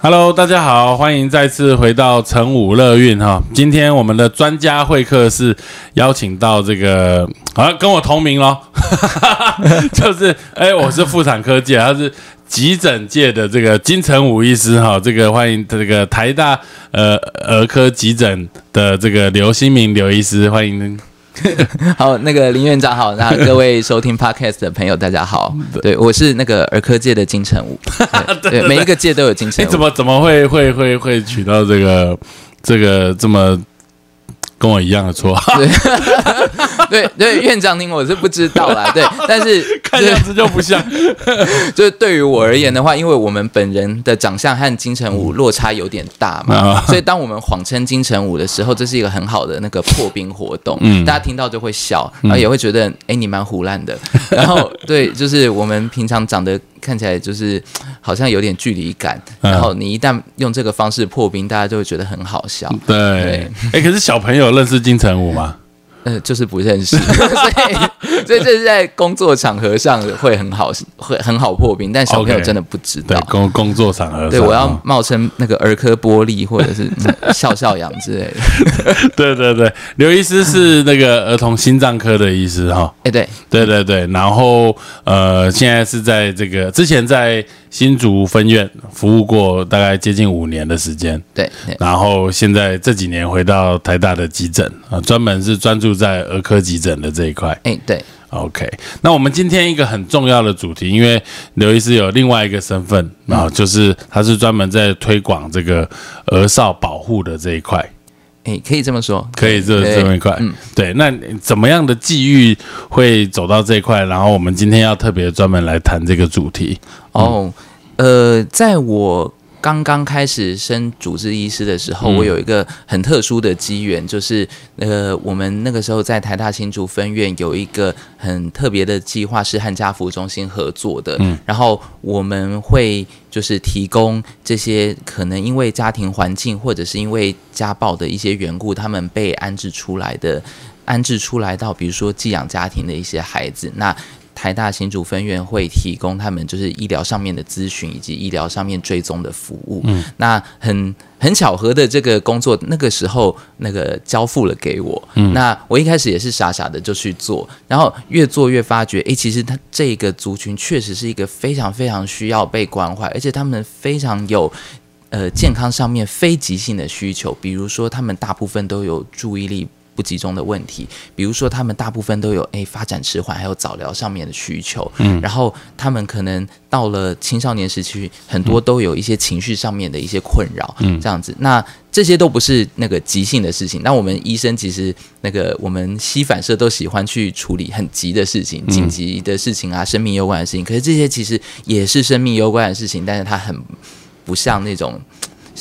Hello，大家好，欢迎再次回到成武乐运哈。今天我们的专家会客是邀请到这个，好跟我同名咯，就是哎，我是妇产科界，他是急诊界的这个金城武医师哈。这个欢迎这个台大呃儿科急诊的这个刘新明刘医师，欢迎。好，那个林院长好，那各位收听 podcast 的朋友大家好，对。我是那个儿科界的金城武，对。每一个界都有金城武，你 怎么怎么会会会会取到这个这个这么？跟我一样的错，对。对，院长您我是不知道啦，对，但是看样子就不像。就是对于我而言的话，因为我们本人的长相和金城武落差有点大嘛，所以当我们谎称金城武的时候，这是一个很好的那个破冰活动，嗯，大家听到就会笑，然后也会觉得哎你蛮胡烂的，然后对，就是我们平常长得。看起来就是好像有点距离感，然后你一旦用这个方式破冰，大家就会觉得很好笑。对，哎，可是小朋友认识金城武吗？呃，就是不认识，所以所以这是在工作场合上会很好，会很好破冰，但小朋友真的不知道。工工作场合，对我要冒称那个儿科玻璃或者是 笑笑羊之类的。对对对，刘医师是那个儿童心脏科的医师哈。哎，对对对对，然后呃，现在是在这个之前在。新竹分院服务过大概接近五年的时间，对，然后现在这几年回到台大的急诊啊，专门是专注在儿科急诊的这一块。哎，对，OK。那我们今天一个很重要的主题，因为刘医师有另外一个身份啊，就是他是专门在推广这个儿少保护的这一块。哎，可以这么说，可以这这么一块，嗯，对。那怎么样的际遇会走到这一块？然后我们今天要特别专门来谈这个主题。哦，呃，在我。刚刚开始升主治医师的时候，我有一个很特殊的机缘，就是呃，我们那个时候在台大新竹分院有一个很特别的计划，是和家福中心合作的。嗯，然后我们会就是提供这些可能因为家庭环境或者是因为家暴的一些缘故，他们被安置出来的，安置出来到比如说寄养家庭的一些孩子，那。台大新竹分院会提供他们就是医疗上面的咨询以及医疗上面追踪的服务。嗯，那很很巧合的这个工作，那个时候那个交付了给我。嗯，那我一开始也是傻傻的就去做，然后越做越发觉，哎，其实他这个族群确实是一个非常非常需要被关怀，而且他们非常有呃健康上面非急性的需求，比如说他们大部分都有注意力。不集中的问题，比如说他们大部分都有诶发展迟缓，还有早疗上面的需求，嗯，然后他们可能到了青少年时期，很多都有一些情绪上面的一些困扰，嗯，这样子，那这些都不是那个急性的事情。那我们医生其实那个我们西反射都喜欢去处理很急的事情、紧急的事情啊，生命攸关的事情。可是这些其实也是生命攸关的事情，但是它很不像那种。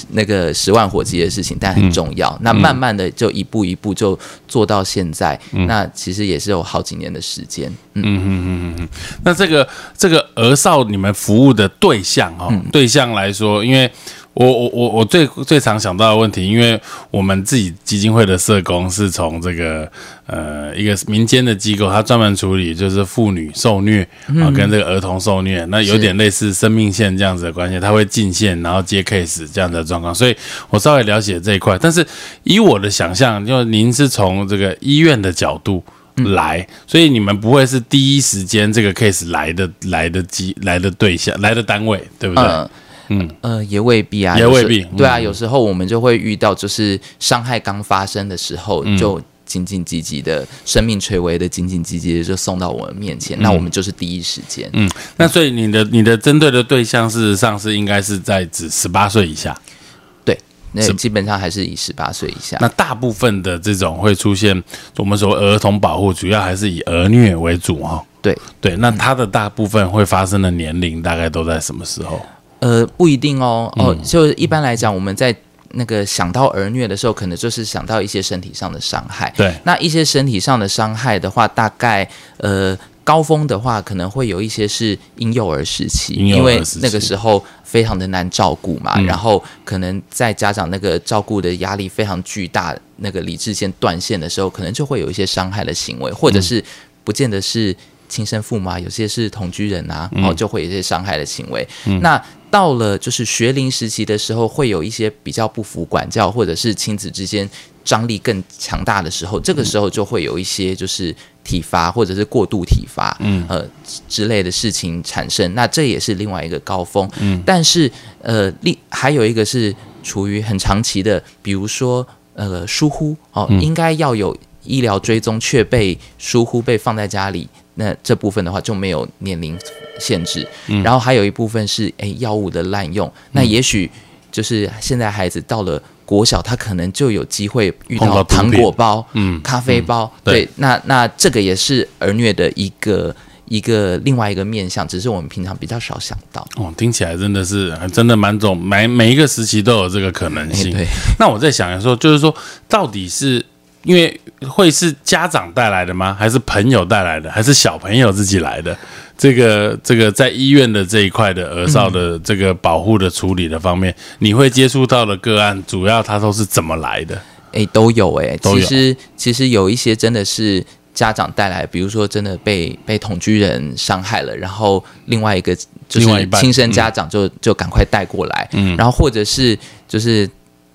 那个十万火急的事情，但很重要。那慢慢的就一步一步就做到现在。那其实也是有好几年的时间。嗯嗯嗯嗯。那这个这个儿少你们服务的对象哦，对象来说，因为。我我我我最最常想到的问题，因为我们自己基金会的社工是从这个呃一个民间的机构，他专门处理就是妇女受虐啊，跟这个儿童受虐，那有点类似生命线这样子的关系，他会进线然后接 case 这样的状况，所以我稍微了解这一块。但是以我的想象，就您是从这个医院的角度来，所以你们不会是第一时间这个 case 来的来的机来的对象来的单位，对不对？嗯呃，也未必啊，也未必。对啊，有时候我们就会遇到，就是伤害刚发生的时候，就紧紧急急的，生命垂危的，紧紧急急的就送到我们面前，那我们就是第一时间。嗯，那所以你的你的针对的对象，事实上是应该是在指十八岁以下。对，那基本上还是以十八岁以下。那大部分的这种会出现，我们说儿童保护，主要还是以儿虐为主哈。对对，那它的大部分会发生的年龄大概都在什么时候？呃，不一定哦。哦，就一般来讲，我们在那个想到儿虐的时候，可能就是想到一些身体上的伤害。对，那一些身体上的伤害的话，大概呃高峰的话，可能会有一些是婴幼儿时期，因为那个时候非常的难照顾嘛，嗯然后可能在家长那个照顾的压力非常巨大，那个理智线断线的时候，可能就会有一些伤害的行为，或者是不见得是。亲生父母啊，有些是同居人啊，嗯哦，就会有一些伤害的行为。那到了就是学龄时期的时候，会有一些比较不服管教，或者是亲子之间张力更强大的时候，这个时候就会有一些就是体罚或者是过度体罚，嗯呃之之类的事情产生。那这也是另外一个高峰。嗯，但是呃，另还有一个是处于很长期的，比如说呃疏忽哦，应该要有医疗追踪，却被疏忽被放在家里。那这部分的话就没有年龄限制，然后还有一部分是诶药物的滥用，那也许就是现在孩子到了国小，他可能就有机会遇到到糖果包、嗯，咖啡包，对对，那那这个也是儿虐的一个一个另外一个面向，只是我们平常比较少想到。哦，听起来真的是真的蛮种每每一个时期都有这个可能哎，性。对，那我在想的时候，就是说，到底是因为会是家长带来的吗？还是朋友带来的？还是小朋友自己来的？这个这个在医院的这一块的儿少的这个保护的处理的方面，你会接触到的个案，主要它都是怎么来的？哎，都有哎、都有其实其实有一些真的是家长带来，比如说真的被被同居人伤害了，然后另外一个就是亲生家长就、就赶快带过来，嗯然后或者是就是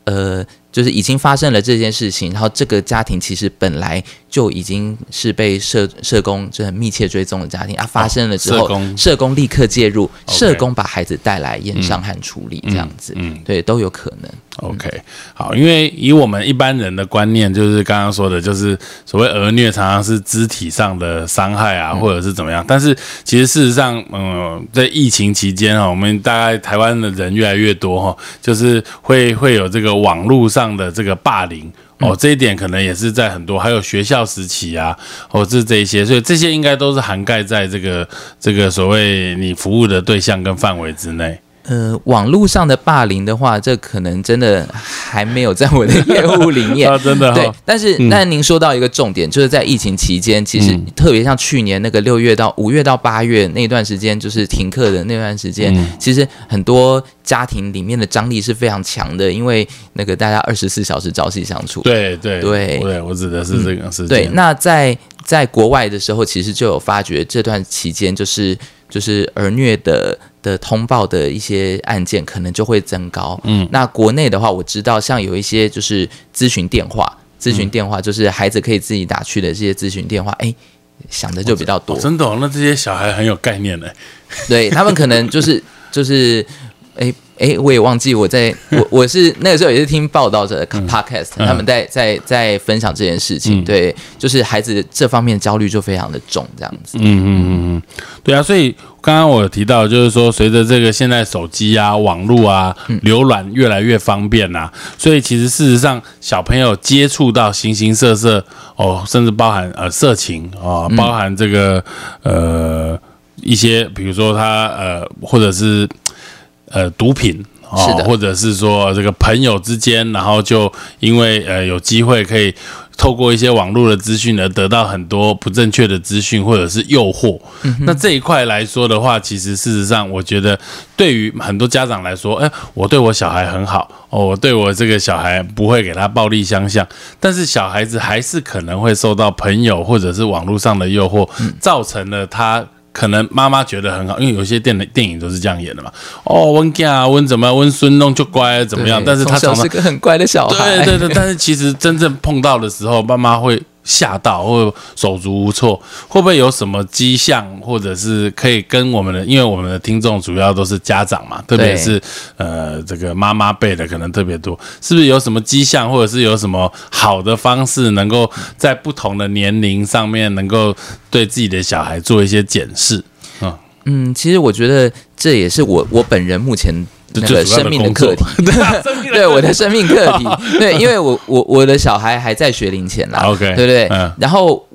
呃。就是已经发生了这件事情，然后这个家庭其实本来就已经是被社社工就很密切追踪的家庭啊，发生了之后，社工社工立刻介入社工把孩子带来验伤和处理，这样子，嗯对，都有可能。OK，好，因为以我们一般人的观念，就是刚刚说的，就是所谓儿虐常常是肢体上的伤害啊，或者是怎么样。但是其实事实上，嗯，在疫情期间啊，我们大概台湾的人越来越多哈，就是会会有这个网络上的这个霸凌。哦，这一点可能也是在很多，还有学校时期啊，哦，是这一些，所以这些应该都是涵盖在这个这个所谓你服务的对象跟范围之内。呃，网络上的霸凌的话，这可能真的还没有在我的业务里面。啊，真的哈、对，但是那您说到一个重点，就是在疫情期间，其实嗯特别像去年那个六月到五月到八月那段时间，就是停课的那段时间，嗯其实很多家庭里面的张力是非常强的，因为那个大家二十四小时朝夕相处。对对对对，我指的是这个事情。对，那在在国外的时候，其实就有发觉这段期间就是就是儿虐的的通报的一些案件可能就会增高。嗯，那国内的话，我知道像有一些就是咨询电话，咨询电话就是孩子可以自己打去的这些咨询电话，哎。想的就比较多哦，真的、哦，那这些小孩很有概念呢。对他们可能就是就是，哎哎，我也忘记我在我 我是那个时候也是听报道者的 podcast，、嗯。他们在在在分享这件事情，嗯。对，就是孩子这方面焦虑就非常的重，这样子。嗯嗯嗯嗯，对啊，所以刚刚我有提到，就是说随着这个现在手机啊、网络啊、浏览越来越方便啊，所以其实事实上小朋友接触到形形色色哦，甚至包含呃色情哦，包含这个呃一些，比如说他呃或者是呃毒品。哦或者是说这个朋友之间，然后就因为呃有机会可以透过一些网络的资讯而得到很多不正确的资讯或者是诱惑。那这一块来说的话，其实事实上，我觉得对于很多家长来说，哎，我对我小孩很好哦，我对我这个小孩不会给他暴力相向，但是小孩子还是可能会受到朋友或者是网络上的诱惑，造成了他。可能妈妈觉得很好，因为有些电电影都是这样演的嘛。哦，温家温怎么样，温孙弄就乖怎么样？但是他常常从小是个很乖的小孩，对对对，但是其实真正碰到的时候，妈妈会吓到或手足无措，会不会有什么迹象，或者是可以跟我们的，因为我们的听众主要都是家长嘛，特别是呃这个妈妈辈的可能特别多，是不是有什么迹象，或者是有什么好的方式，能够在不同的年龄上面，能够对自己的小孩做一些检视？嗯，其实我觉得这也是我我本人目前那个生命 的课题，对我的生命课题，对，因为我我我的小孩还在学龄前啦 OK，对不对？嗯然后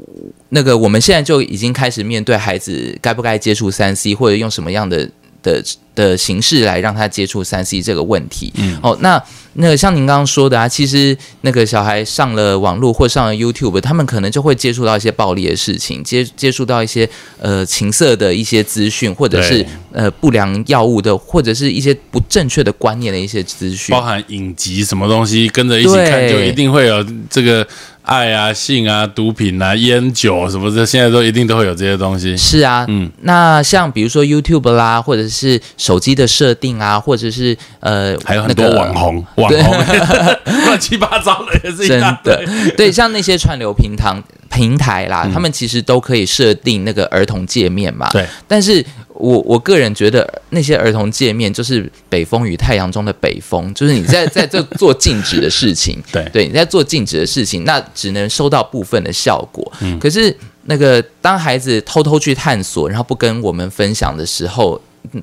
那个我们现在就已经开始面对孩子该不该接触三 C 或者用什么样的。的的形式来让他接触三 C 这个问题。嗯，哦，那那像您刚刚说的啊，其实那个小孩上了网络或上了 YouTube，他们可能就会接触到一些暴力的事情，接接触到一些呃情色的一些资讯，或者是呃不良药物的，或者是一些不正确的观念的一些资讯，包含影集什么东西跟着一起看，就一定会有这个。爱啊、性啊、毒品啊、烟酒什么的，现在都一定都会有这些东西。是啊，嗯，那像比如说 YouTube 啦，或者是手机的设定啊，或者是呃，还有很多网红、网红 乱七八糟的也是一样的。对，像那些串流平台平台啦，他们其实都可以设定那个儿童界面嘛。对，但是。我我个人觉得那些儿童界面就是北风与太阳中的北风，就是你在在这 做禁止的事情，对对，你在做禁止的事情，那只能收到部分的效果。嗯，可是那个当孩子偷偷去探索，然后不跟我们分享的时候，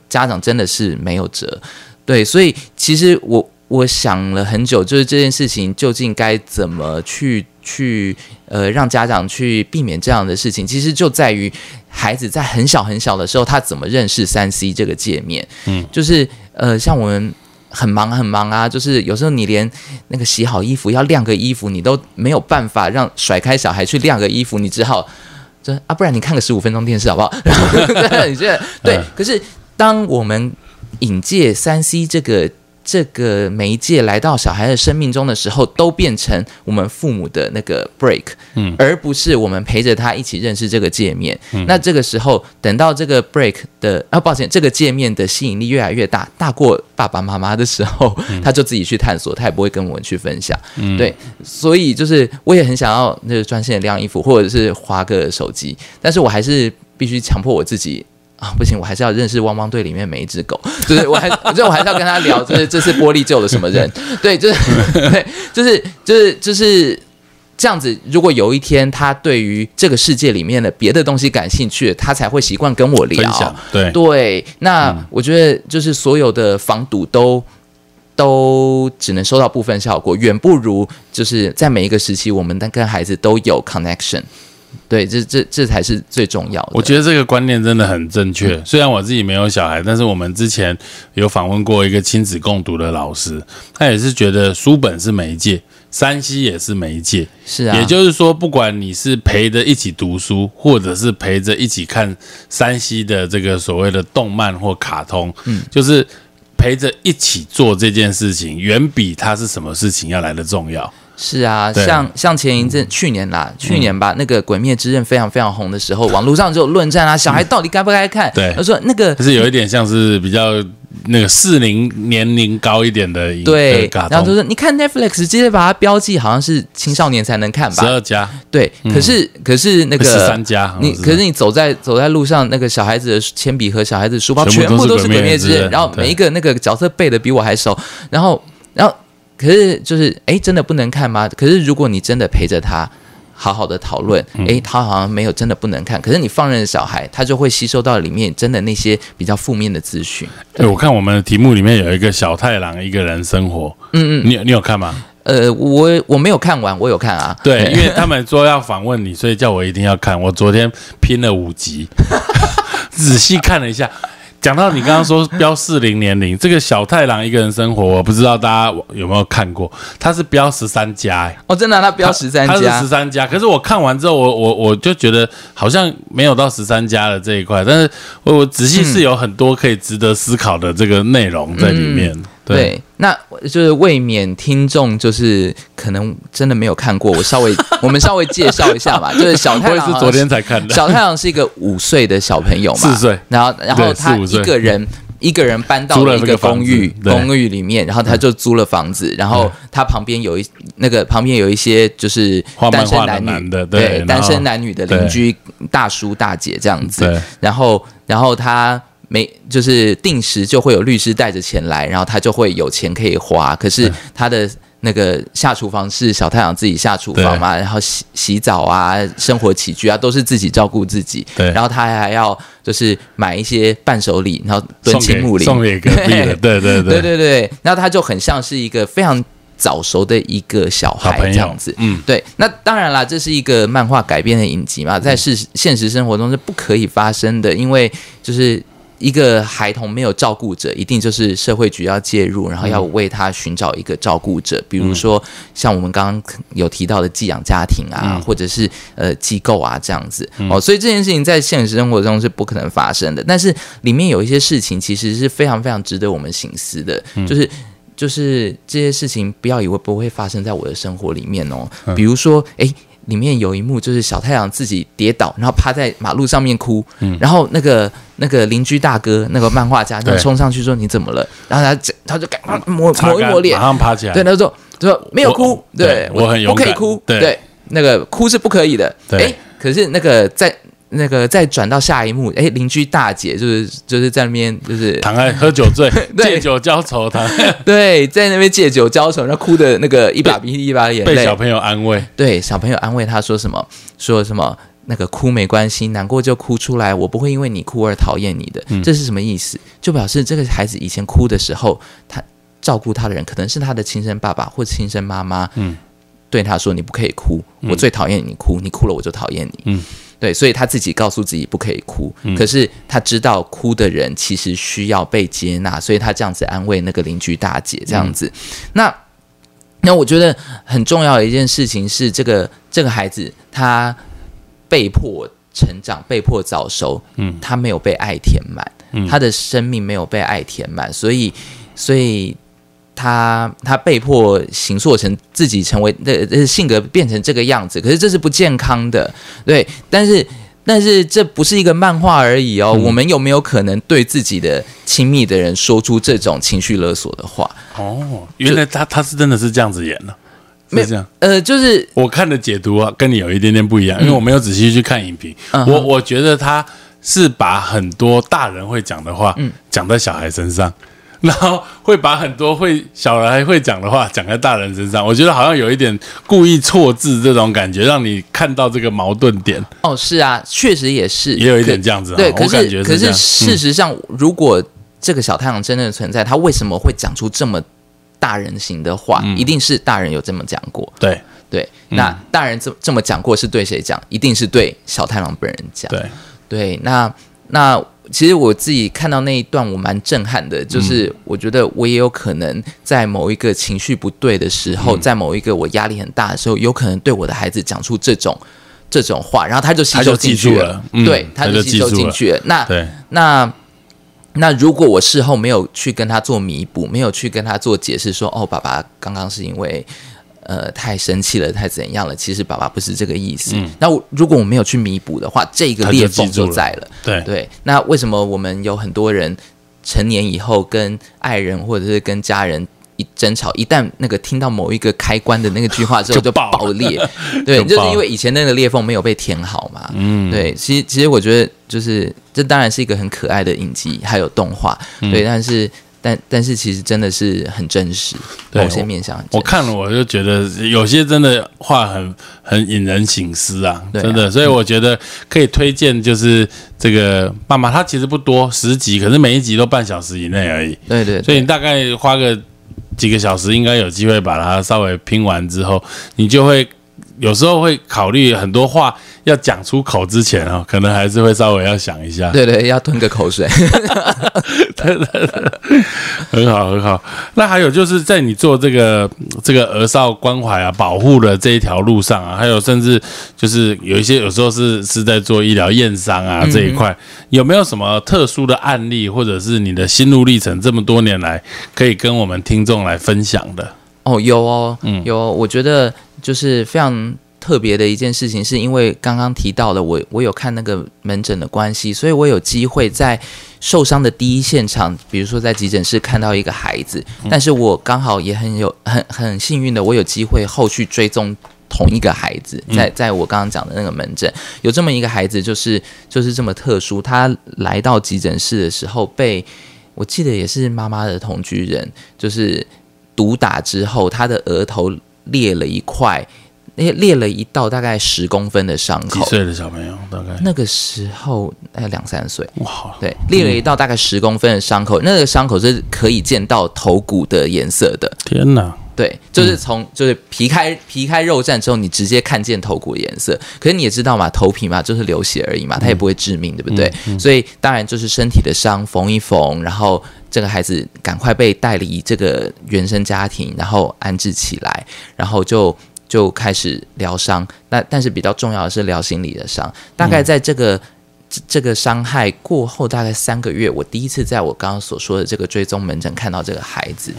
家长真的是没有辙。对，所以其实我我想了很久，就是这件事情究竟该怎么去去呃让家长去避免这样的事情，其实就在于。孩子在很小很小的时候，他怎么认识三 C 这个界面？嗯，就是呃，像我们很忙很忙啊，就是有时候你连那个洗好衣服要晾个衣服，你都没有办法让甩开小孩去晾个衣服，你只好就啊，不然你看个十五分钟电视好不好？你觉得对？可是当我们引介三 C 这个。这个媒介来到小孩的生命中的时候，都变成我们父母的那个 break，嗯，而不是我们陪着他一起认识这个界面。那这个时候，等到这个 break 的啊，抱歉，这个界面的吸引力越来越大，大过爸爸妈妈的时候，他就自己去探索，他也不会跟我们去分享。对，所以就是我也很想要那个专心的晾衣服，或者是划个手机，但是我还是必须强迫我自己。啊，不行，我还是要认识汪汪队里面每一只狗，就是我还，我觉得我还是要跟他聊，就是这次玻璃救了什么人，对，就是对，就是就是就是这样子。如果有一天他对于这个世界里面的别的东西感兴趣，他才会习惯跟我聊。对对，那我觉得就是所有的防堵都都只能收到部分效果，远不如就是在每一个时期，我们跟孩子都有 connection。对，这这这才是最重要的。我觉得这个观念真的很正确。虽然我自己没有小孩，但是我们之前有访问过一个亲子共读的老师，他也是觉得书本是媒介，山西也是媒介。是啊，也就是说，不管你是陪着一起读书，或者是陪着一起看山西的这个所谓的动漫或卡通，嗯，就是陪着一起做这件事情，远比他是什么事情要来的重要。是啊，像像前一阵去年啦，去年吧，那个《鬼灭之刃》非常非常红的时候，网络上就有论战啊，小孩到底该不该看？对，他说那个就是有一点像是比较那个适龄年龄高一点的，对，然后就说你看 Netflix 直接把它标记好像是青少年才能看吧，十二加，对，可是可是那个十三加，你可是你走在走在路上，那个小孩子的铅笔和小孩子书包全部都是《鬼灭之刃》，然后每一个那个角色背的比我还熟，然后。可是就是哎，真的不能看吗？可是如果你真的陪着他，好好的讨论，哎，他好像没有真的不能看。可是你放任小孩，他就会吸收到里面真的那些比较负面的资讯。对，我看我们的题目里面有一个小太郎一个人生活，嗯嗯，你你有看吗？呃，我我没有看完，我有看啊。对，因为他们说要访问你，所以叫我一定要看。我昨天拼了五集，仔细看了一下。讲到你刚刚说标四零年龄，这个小太郎一个人生活，我不知道大家有没有看过，他是标十三加，哦，真的，他标十三加，他是十三加。可是我看完之后，我我我就觉得好像没有到十三加的这一块，但是我仔细是有很多可以值得思考的这个内容在里面。对，那就是未免听众就是可能真的没有看过，我稍微 我们稍微介绍一下吧。就是小太阳是昨天才看的。小太阳是一个五岁的小朋友嘛，四岁，然后然后他一个人一个人搬到了一个公寓公寓里面，然后他就租了房子，然后他旁边有一那个旁边有一些就是单身男女的对单身男女的邻居大叔大姐这样子，然后然后他。没，就是定时就会有律师带着钱来，然后他就会有钱可以花。可是他的那个下厨房是小太阳自己下厨房嘛，然后洗洗澡啊、生活起居啊都是自己照顾自己。对，然后他还要就是买一些伴手礼，然后蹲青木林送给隔壁的。对对对对对对，那他就很像是一个非常早熟的一个小孩这样子。嗯，对。那当然啦，这是一个漫画改编的影集嘛，在是现实生活中是不可以发生的，因为就是。一个孩童没有照顾者，一定就是社会局要介入，然后要为他寻找一个照顾者，比如说像我们刚刚有提到的寄养家庭啊，或者是呃机构啊这样子。哦。所以这件事情在现实生活中是不可能发生的，但是里面有一些事情其实是非常非常值得我们醒思的，就是就是这些事情不要以为不会发生在我的生活里面哦，比如说哎。里面有一幕就是小太阳自己跌倒，然后趴在马路上面哭，然后那个那个邻居大哥那个漫画家就冲上去说你怎么了？然后他他就赶快抹抹一抹脸，马上爬起来。对，他说说没有哭，对我很勇敢，不可以哭，对，那个哭是不可以的。哎，可是那个在。那个再转到下一幕，哎，邻居大姐就是就是在那边就是躺在喝酒醉，借酒浇愁，他 对，在那边借酒浇愁，然后哭的那个一把鼻涕一把眼泪，被小朋友安慰，对，小朋友安慰他说什么？说什么？那个哭没关系，难过就哭出来，我不会因为你哭而讨厌你的。这是什么意思？就表示这个孩子以前哭的时候，他照顾他的人可能是他的亲生爸爸或亲生妈妈，嗯，对他说你不可以哭，我最讨厌你哭，你哭了我就讨厌你，嗯。对，所以他自己告诉自己不可以哭，可是他知道哭的人其实需要被接纳，所以他这样子安慰那个邻居大姐这样子。那那我觉得很重要的一件事情是，这个这个孩子他被迫成长，被迫早熟，嗯，他没有被爱填满，他的生命没有被爱填满，所以所以。他他被迫形塑成自己成为的性格变成这个样子，可是这是不健康的，对。但是但是这不是一个漫画而已哦。我们有没有可能对自己的亲密的人说出这种情绪勒索的话？哦，原来他他是真的是这样子演的，没这样。呃，就是我看的解读啊，跟你有一点点不一样，因为我没有仔细去看影评。我我觉得他是把很多大人会讲的话，嗯，讲在小孩身上。然后会把很多会小孩会讲的话讲在大人身上，我觉得好像有一点故意错字这种感觉，让你看到这个矛盾点。哦，是啊，确实也是，也有一点这样子。对，可是可是事实上，如果这个小太阳真的存在，他为什么会讲出这么大人型的话？一定是大人有这么讲过。对对，那大人这这么讲过是对谁讲？一定是对小太郎本人讲。对对，那那。其实我自己看到那一段，我蛮震撼的。就是我觉得我也有可能在某一个情绪不对的时候，在某一个我压力很大的时候，有可能对我的孩子讲出这种这种话，然后他就吸收进去了。对，他就吸收进去了。那那那如果我事后没有去跟他做弥补，没有去跟他做解释，说哦，爸爸刚刚是因为。呃，太生气了，太怎样了？其实爸爸不是这个意思。那如果我没有去弥补的话，这个裂缝就在了。对对。那为什么我们有很多人成年以后跟爱人或者是跟家人一争吵，一旦那个听到某一个开关的那个句话之后 就爆裂？对，就是因为以前那个裂缝没有被填好嘛。嗯。对，其实其实我觉得就是这当然是一个很可爱的影集，还有动画。对，但是。但但是其实真的是很真实，某些面向。我看了我就觉得有些真的话很很引人醒思啊，真的。所以我觉得可以推荐，就是这个爸妈，它其实不多，十集，可是每一集都半小时以内而已。对对。所以你大概花个几个小时，应该有机会把它稍微拼完之后，你就会。有时候会考虑很多话要讲出口之前哦，可能还是会稍微要想一下。对 对，要吞个口水。对对对，很好很好。那还有就是在你做这个这个儿少关怀啊、保护的这一条路上啊，还有甚至就是有一些有时候是是在做医疗验伤啊这一块，有没有什么特殊的案例，或者是你的心路历程，这么多年来可以跟我们听众来分享的？哦，有哦，嗯，有。我觉得就是非常特别的一件事情，是因为刚刚提到了我，我有看那个门诊的关系，所以我有机会在受伤的第一现场，比如说在急诊室看到一个孩子，但是我刚好也很有很很幸运的，我有机会后续追踪同一个孩子，在在我刚刚讲的那个门诊，有这么一个孩子，就是就是这么特殊，他来到急诊室的时候，被我记得也是妈妈的同居人，就是。毒打之后，他的额头裂了一块，那裂了一道大概十公分的伤口。几岁的小朋友？大概那个时候概两三岁。哇，对，裂了一道大概十公分的伤口，那个伤口是可以见到头骨的颜色的。天哪！对，就是从就是皮开皮开肉绽之后，你直接看见头骨颜色。可是你也知道嘛，头皮嘛就是流血而已嘛，它也不会致命，对不对？所以当然就是身体的伤缝一缝，然后这个孩子赶快被带离这个原生家庭，然后安置起来，然后就就开始疗伤。那但是比较重要的是疗心理的伤，大概在这个。这个伤害过后大概三个月，我第一次在我刚刚所说的这个追踪门诊看到这个孩子，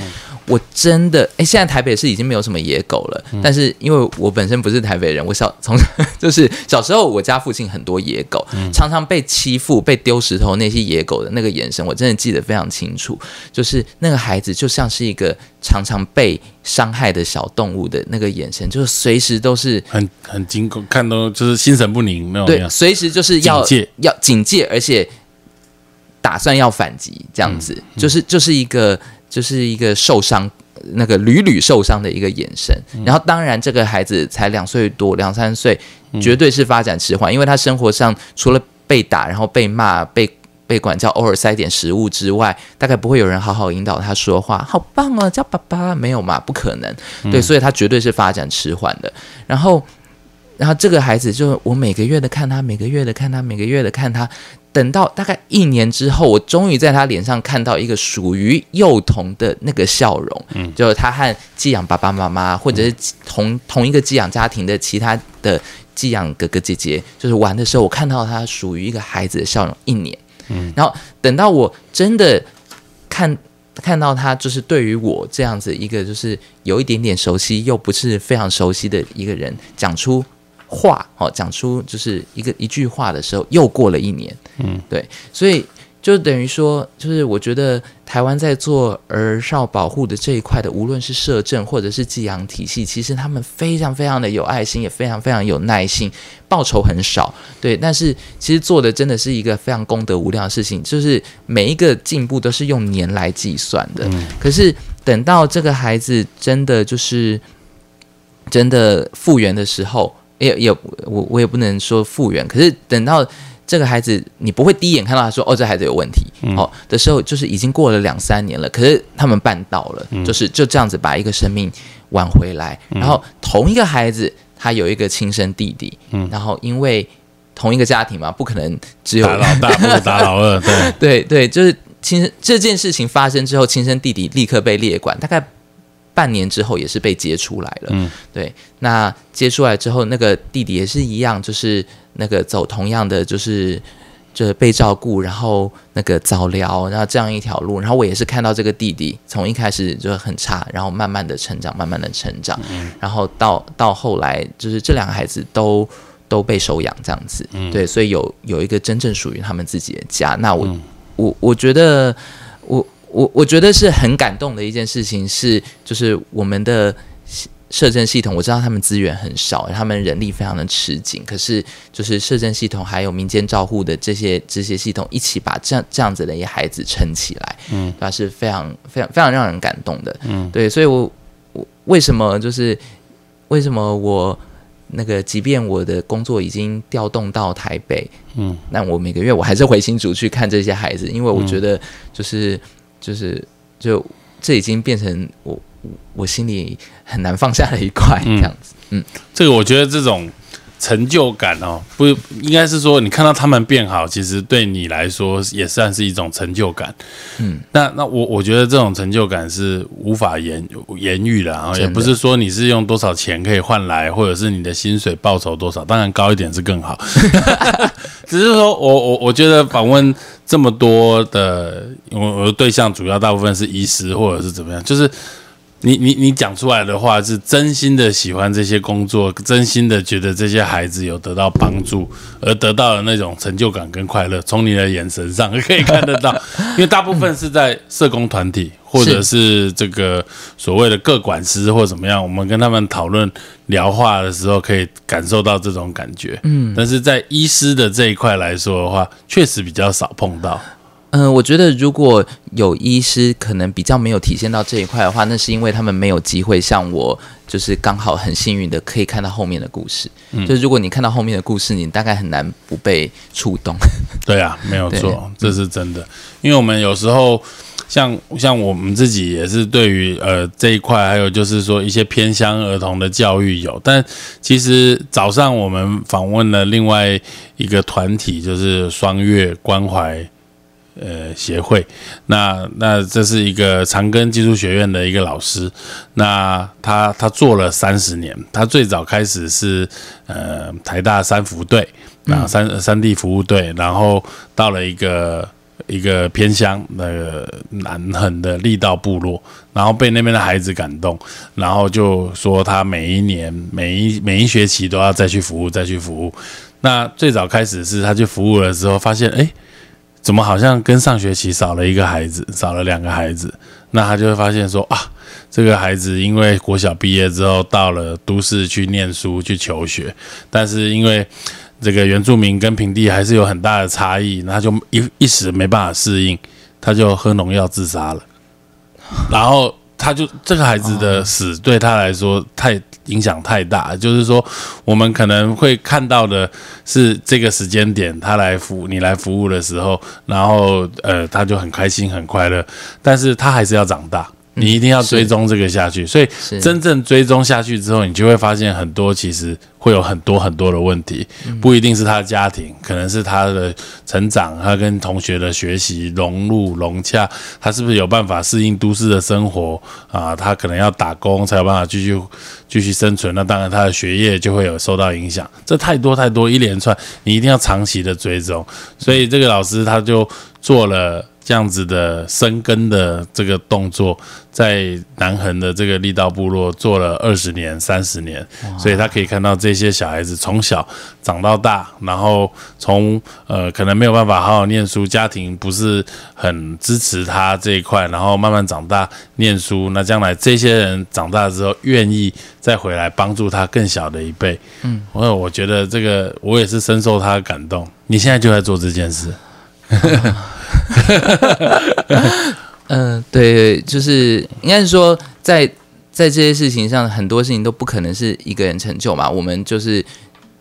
我真的哎，现在台北市已经没有什么野狗了，但是因为我本身不是台北人，我小从 就是小时候我家附近很多野狗，常常被欺负、被丢石头，那些野狗的那个眼神，我真的记得非常清楚，就是那个孩子就像是一个常常被。伤害的小动物的那个眼神，就是随时都是很很惊恐，看到就是心神不宁那种。对，随时就是要要警戒，而且打算要反击，这样子，就是就是一个就是一个受伤那个屡屡受伤的一个眼神。然后，当然这个孩子才两岁多，两三岁，绝对是发展迟缓，因为他生活上除了被打，然后被骂，被。被管教，偶尔塞点食物之外，大概不会有人好好引导他说话。好棒哦，叫爸爸没有嘛？不可能。对，所以他绝对是发展迟缓的。然后，然后这个孩子就我每个月的看他，每个月的看他，每个月的看他。等到大概一年之后，我终于在他脸上看到一个属于幼童的那个笑容。嗯，就是他和寄养爸爸妈妈，或者是同同一个寄养家庭的其他的寄养哥哥姐姐，就是玩的时候，我看到他属于一个孩子的笑容。一年。嗯，然后等到我真的看看到他，就是对于我这样子一个就是有一点点熟悉又不是非常熟悉的一个人讲出话，哦，讲出就是一个一句话的时候，又过了一年。嗯，对，所以。就等于说，就是我觉得台湾在做儿少保护的这一块的，无论是社政或者是寄养体系，其实他们非常非常的有爱心，也非常非常有耐心，报酬很少，对，但是其实做的真的是一个非常功德无量的事情，就是每一个进步都是用年来计算的。可是等到这个孩子真的就是真的复原的时候，也也我我也不能说复原，可是等到。这个孩子，你不会第一眼看到他说：“哦，这孩子有问题。”哦的时候，就是已经过了两三年了。可是他们办到了，就是就这样子把一个生命挽回来。然后同一个孩子，他有一个亲生弟弟。嗯，然后因为同一个家庭嘛，不可能只有打老大不打老二。对对对，就是亲生这件事情发生之后，亲生弟弟立刻被列管。大概半年之后，也是被接出来了。嗯，对。那接出来之后，那个弟弟也是一样，就是。那个走同样的就是就是被照顾，然后那个早疗，然后这样一条路，然后我也是看到这个弟弟从一开始就很差，然后慢慢的成长，慢慢的成长，嗯然后到到后来就是这两个孩子都都被收养这样子，对，所以有有一个真正属于他们自己的家。那我我我觉得我我我觉得是很感动的一件事情，是就是我们的。摄政系统我知道他们资源很少，他们人力非常的吃紧。可是就是摄政系统还有民间照护的这些这些系统一起把这样这样子的一些孩子撑起来，嗯，那是非常非常非常让人感动的，嗯，对。所以我我为什么就是为什么我那个即便我的工作已经调动到台北，嗯，那我每个月我还是回新竹去看这些孩子，因为我觉得就是就是就这已经变成我。我心里很难放下的一块，这样子，嗯，这个我觉得这种成就感哦，不应该是说你看到他们变好，其实对你来说也算是一种成就感，嗯，那那我我觉得这种成就感是无法言言喻的。啊，也不是说你是用多少钱可以换来，或者是你的薪水报酬多少，当然高一点是更好，只是说我我我觉得访问这么多的我我的对象主要大部分是医师或者是怎么样，就是。你你你讲出来的话是真心的喜欢这些工作，真心的觉得这些孩子有得到帮助，而得到了那种成就感跟快乐，从你的眼神上可以看得到。因为大部分是在社工团体或者是这个所谓的各管师或怎么样，我们跟他们讨论聊话的时候，可以感受到这种感觉。嗯，但是在医师的这一块来说的话，确实比较少碰到。嗯，我觉得如果有医师可能比较没有体现到这一块的话，那是因为他们没有机会像我，就是刚好很幸运的可以看到后面的故事。嗯，就是如果你看到后面的故事，你大概很难不被触动。对啊，没有错，这是真的。因为我们有时候像像我们自己也是对于呃这一块，还有就是说一些偏乡儿童的教育有，但其实早上我们访问了另外一个团体，就是双月关怀。呃，协会，那那这是一个长庚技术学院的一个老师，那他他做了三十年，他最早开始是呃台大三福队，啊三三地服务队，然后到了一个一个偏乡那个南横的力道部落，然后被那边的孩子感动，然后就说他每一年每一每一学期都要再去服务再去服务，那最早开始是他去服务了之后，发现哎。怎么好像跟上学期少了一个孩子，少了两个孩子？那他就会发现说啊，这个孩子因为国小毕业之后到了都市去念书去求学，但是因为这个原住民跟平地还是有很大的差异，那就一一时没办法适应，他就喝农药自杀了，然后。他就这个孩子的死对他来说太 影响太大，就是说我们可能会看到的是这个时间点他来服你来服务的时候，然后呃他就很开心很快乐，但是他还是要长大。你一定要追踪这个下去，所以真正追踪下去之后，你就会发现很多其实会有很多很多的问题，不一定是他的家庭，可能是他的成长，他跟同学的学习融入融洽，他是不是有办法适应都市的生活啊？他可能要打工才有办法继续继续生存，那当然他的学业就会有受到影响。这太多太多一连串，你一定要长期的追踪。所以这个老师他就做了。这样子的生根的这个动作，在南横的这个力道部落做了二十年、三十年，所以他可以看到这些小孩子从小长到大，然后从呃可能没有办法好好念书，家庭不是很支持他这一块，然后慢慢长大念书，那将来这些人长大之后愿意再回来帮助他更小的一辈，嗯，我我觉得这个我也是深受他的感动。你现在就在做这件事。嗯，对，就是应该是说，在在这些事情上，很多事情都不可能是一个人成就嘛。我们就是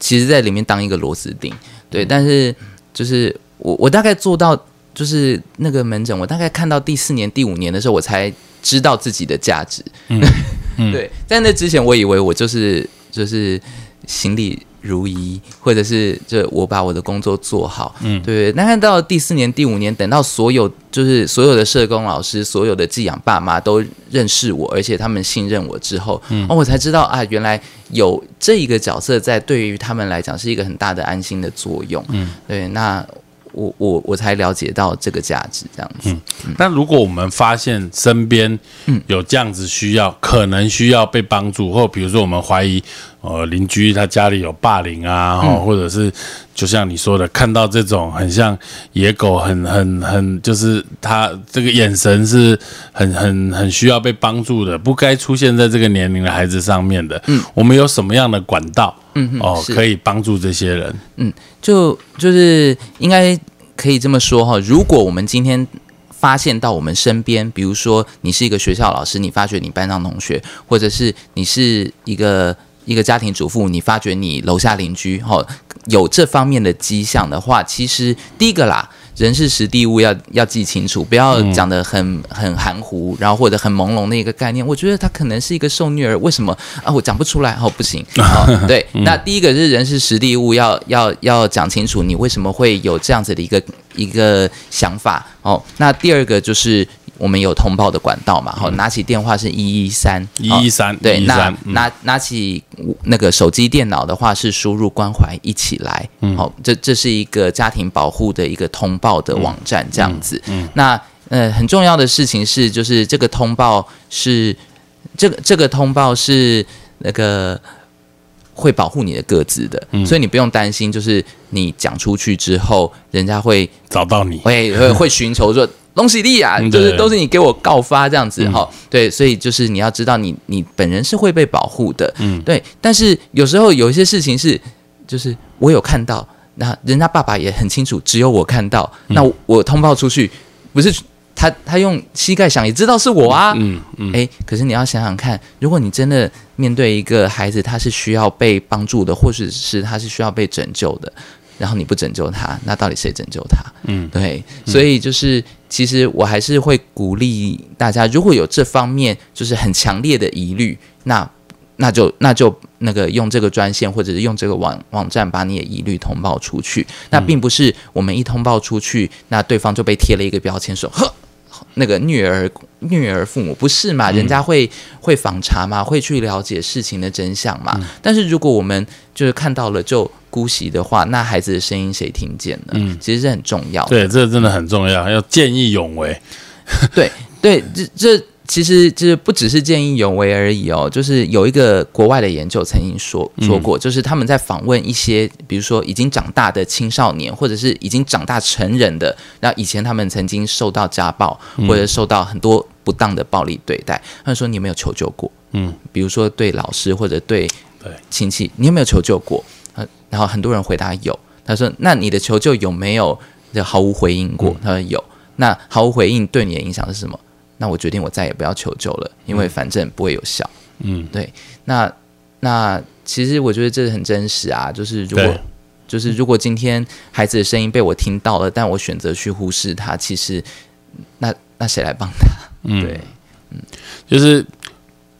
其实，在里面当一个螺丝钉，对。但是，就是我我大概做到，就是那个门诊，我大概看到第四年、第五年的时候，我才知道自己的价值。嗯，对。在那之前，我以为我就是就是行李。如一，或者是就我把我的工作做好，嗯，对。那看到第四年、第五年，等到所有就是所有的社工老师、所有的寄养爸妈都认识我，而且他们信任我之后，嗯，哦我才知道啊，原来有这一个角色在，对于他们来讲是一个很大的安心的作用，嗯，对。那我我我才了解到这个价值，这样子。嗯，那如果我们发现身边有这样子需要，可能需要被帮助，或比如说我们怀疑。呃，邻居他家里有霸凌啊，或者是就像你说的，看到这种很像野狗，很很很，就是他这个眼神是很很很需要被帮助的，不该出现在这个年龄的孩子上面的。嗯，我们有什么样的管道？嗯哦，可以帮助这些人。嗯，就就是应该可以这么说哈。如果我们今天发现到我们身边，比如说你是一个学校老师，你发觉你班上同学，或者是你是一个。一个家庭主妇，你发觉你楼下邻居哈有这方面的迹象的话，其实第一个啦，人事实地物要要记清楚，不要讲的很很含糊，然后或者很朦胧的一个概念。我觉得他可能是一个受虐儿，为什么啊？我讲不出来，哦，不行。对，那第一个是人事实地物要要要讲清楚，你为什么会有这样子的一个一个想法哦？那第二个就是。我们有通报的管道嘛？好，拿起电话是一一三一一三，对，那拿拿起那个手机电脑的话是输入关怀一起来，好，这这是一个家庭保护的一个通报的网站，这样子。嗯那呃，很重要的事情是，就是这个通报是这个这个通报是那个会保护你的个资的，所以你不用担心，就是你讲出去之后，人家会找到你，会会会寻求说。东西利啊，就是都是你给我告发这样子哈，对，所以就是你要知道，你你本人是会被保护的，嗯，对。但是有时候有一些事情是，就是我有看到，那人家爸爸也很清楚，只有我看到，那我通报出去，不是他他用膝盖想也知道是我啊，嗯嗯，哎，可是你要想想看，如果你真的面对一个孩子，他是需要被帮助的，或者是他是需要被拯救的。然后你不拯救他，那到底谁拯救他？嗯，对，所以就是其实我还是会鼓励大家，如果有这方面就是很强烈的疑虑，那那就那就那个用这个专线或者是用这个网网站把你的疑虑通报出去。那并不是我们一通报出去，那对方就被贴了一个标签说呵。那个虐儿虐儿父母不是嘛？人家会会访查嘛，会去了解事情的真相嘛。但是如果我们就是看到了就姑息的话，那孩子的声音谁听见呢？嗯，其实是很重要。对，这真的很重要，要见义勇为。对对，这这。其实就是不只是见义勇为而已哦，就是有一个国外的研究曾经说说过，就是他们在访问一些，比如说已经长大的青少年，或者是已经长大成人的，那以前他们曾经受到家暴或者受到很多不当的暴力对待，他们说你有没有求救过？嗯，比如说对老师或者对对亲戚，你有没有求救过？呃，然后很多人回答有，他说那你的求救有没有毫无回应过？他说有，那毫无回应对你的影响是什么？那我决定，我再也不要求救了，因为反正不会有效。嗯，对。那那其实我觉得这很真实啊，就是如果就是如果今天孩子的声音被我听到了，但我选择去忽视他，其实那那谁来帮他？嗯，对，嗯，就是。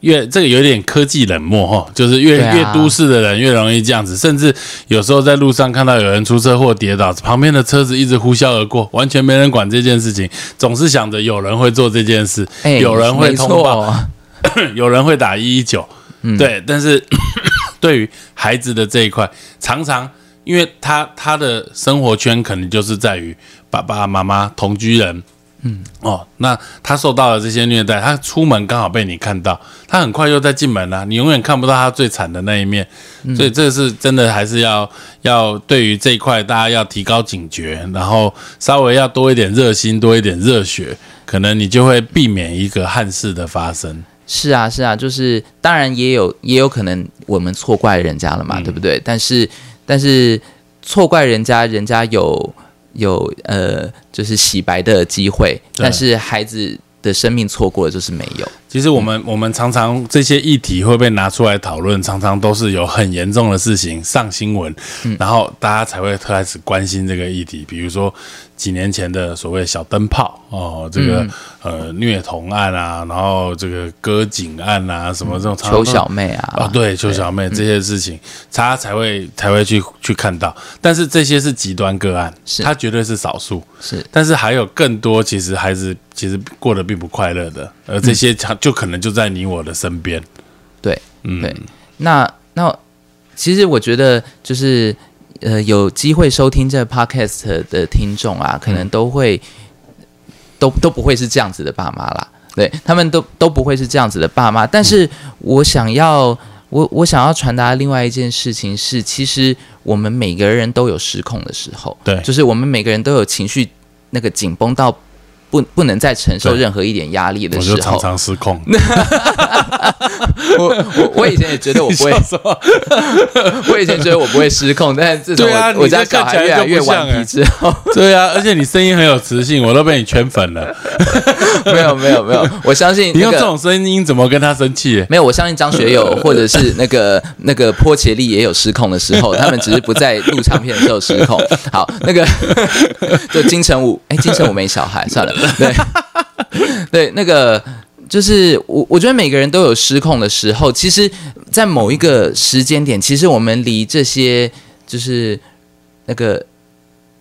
越这个有点科技冷漠哈，就是越越都市的人越容易这样子，甚至有时候在路上看到有人出车祸跌倒，旁边的车子一直呼啸而过，完全没人管这件事情，总是想着有人会做这件事，有人会通报，有人会打一一九，对。但是 对于孩子的这一块，常常因为他他的生活圈可能就是在于爸爸妈妈同居人。嗯哦，那他受到了这些虐待，他出门刚好被你看到，他很快又在进门了，你永远看不到他最惨的那一面，所以这是真的，还是要要对于这一块大家要提高警觉，然后稍微要多一点热心，多一点热血，可能你就会避免一个憾事的发生。是啊，是啊，就是当然也有也有可能我们错怪人家了嘛，对不对？但是但是错怪人家人家有。有呃，就是洗白的机会，但是孩子的生命错过了就是没有。其实我们我们常常这些议题会被拿出来讨论，常常都是有很严重的事情上新闻，然后大家才会开始关心这个议题，比如说。几年前的所谓小灯泡哦，这个呃虐童案啊，然后这个割颈案啊，什么这种求小妹啊，啊对，邱小妹这些事情，他才会才会去去看到。但是这些是极端个案，是。他绝对是少数，是。但是还有更多，其实孩子其实过得并不快乐的，而这些他就可能就在你我的身边。对，嗯，对。那那其实我觉得就是。呃，有机会收听这 podcast 的听众啊，可能都会都都不会是这样子的爸妈啦，对他们都都不会是这样子的爸妈。但是我想要，我我想要传达另外一件事情是，其实我们每个人都有失控的时候，对，就是我们每个人都有情绪那个紧绷到。不不能再承受任何一点压力的时候，我就常常失控。我我我以前也觉得我不会 我以前觉得我不会失控，但是自从我家小孩越来越顽皮之后，对啊，而且你声音很有磁性，我都被你圈粉了。没有没有没有，我相信你用这种声音怎么跟他生气？没有，我相信张学友或者是那个那个坡切利也有失控的时候，他们只是不在录唱片的时候失控。好，那个就金城武，哎，金城武没小孩，算了。对，对，那个就是我，我觉得每个人都有失控的时候。其实，在某一个时间点，其实我们离这些就是那个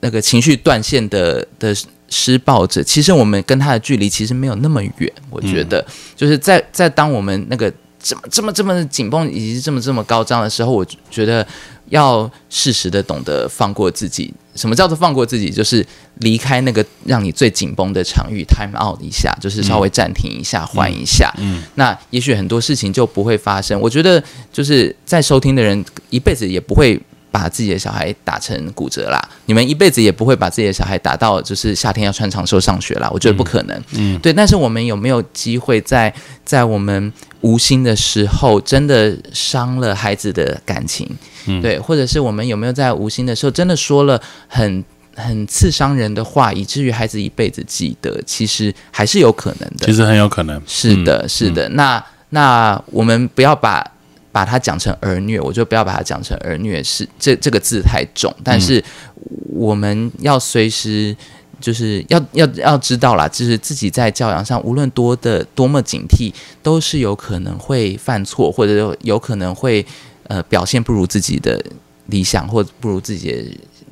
那个情绪断线的的施暴者，其实我们跟他的距离其实没有那么远。我觉得，就是在在当我们那个这么这么这么紧绷以及这么这么高涨的时候，我觉得。要适时的懂得放过自己。什么叫做放过自己？就是离开那个让你最紧绷的场域，time out 一下，就是稍微暂停一下，缓一下。嗯，那也许很多事情就不会发生。我觉得就是在收听的人一辈子也不会把自己的小孩打成骨折啦。你们一辈子也不会把自己的小孩打到就是夏天要穿长袖上学啦。我觉得不可能。嗯，对。但是我们有没有机会在在我们无心的时候，真的伤了孩子的感情？嗯对，或者是我们有没有在无心的时候真的说了很很刺伤人的话，以至于孩子一辈子记得？其实还是有可能的。其实很有可能。是的，是的。那那我们不要把把它讲成儿虐，我就不要把它讲成儿虐，是这这个字太重。但是我们要随时就是要要要知道啦，就是自己在教养上，无论多的多么警惕，都是有可能会犯错，或者有有可能会呃表现不如自己的理想，或不如自己的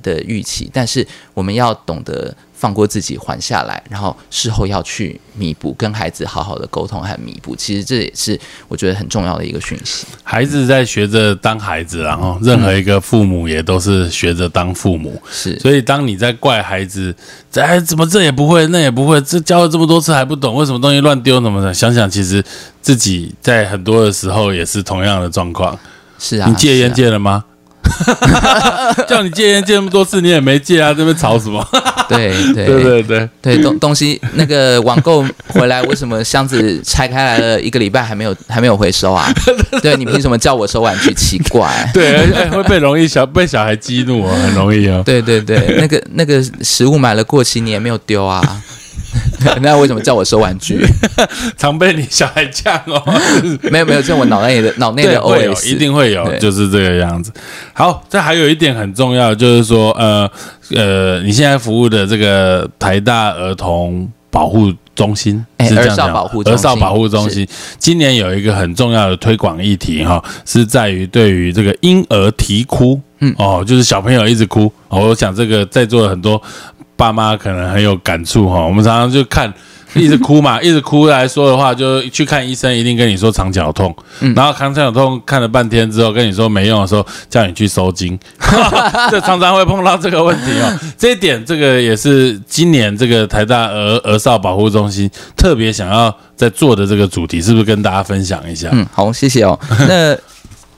的预期。但是我们要懂得。放过自己，缓下来，然后事后要去弥补，跟孩子好好的沟通和弥补。其实这也是我觉得很重要的一个讯息。孩子在学着当孩子，然后任何一个父母也都是学着当父母。是，所以当你在怪孩子，哎，怎么这也不会，那也不会，这教了这么多次还不懂，为什么东西乱丢什么的？想想其实自己在很多的时候也是同样的状况。是啊，你戒烟戒了吗？叫你戒烟戒那么多次，你也没戒啊！这边吵什么？对对对对对对东东西那个网购回来，为什么箱子拆开来了一个礼拜还没有还没有回收啊？对你凭什么叫我收玩具？奇怪，对，会被容易小被小孩激怒哦，很容易哦。对对对，那个那个食物买了过期，你也没有丢啊。那为什么叫我收玩具？常被你小孩呛哦。没有没有，这我脑内的脑内的 OS 一定会有，就是这个样子。好，这还有一点很重要，就是说，呃呃，你现在服务的这个台大儿童保护中心，儿少保护儿少保护中心，今年有一个很重要的推广议题哈，是在于对于这个婴儿啼哭，嗯哦，就是小朋友一直哭，我想这个在座的很多。爸妈可能很有感触哈，我们常常就看一直哭嘛，一直哭来说的话，就去看医生，一定跟你说肠绞痛，然后肠绞痛看了半天之后，跟你说没用的时候，叫你去收精，这常常会碰到这个问题哦。这一点，这个也是今年这个台大儿儿少保护中心特别想要在做的这个主题，是不是跟大家分享一下？嗯，好，谢谢哦。那。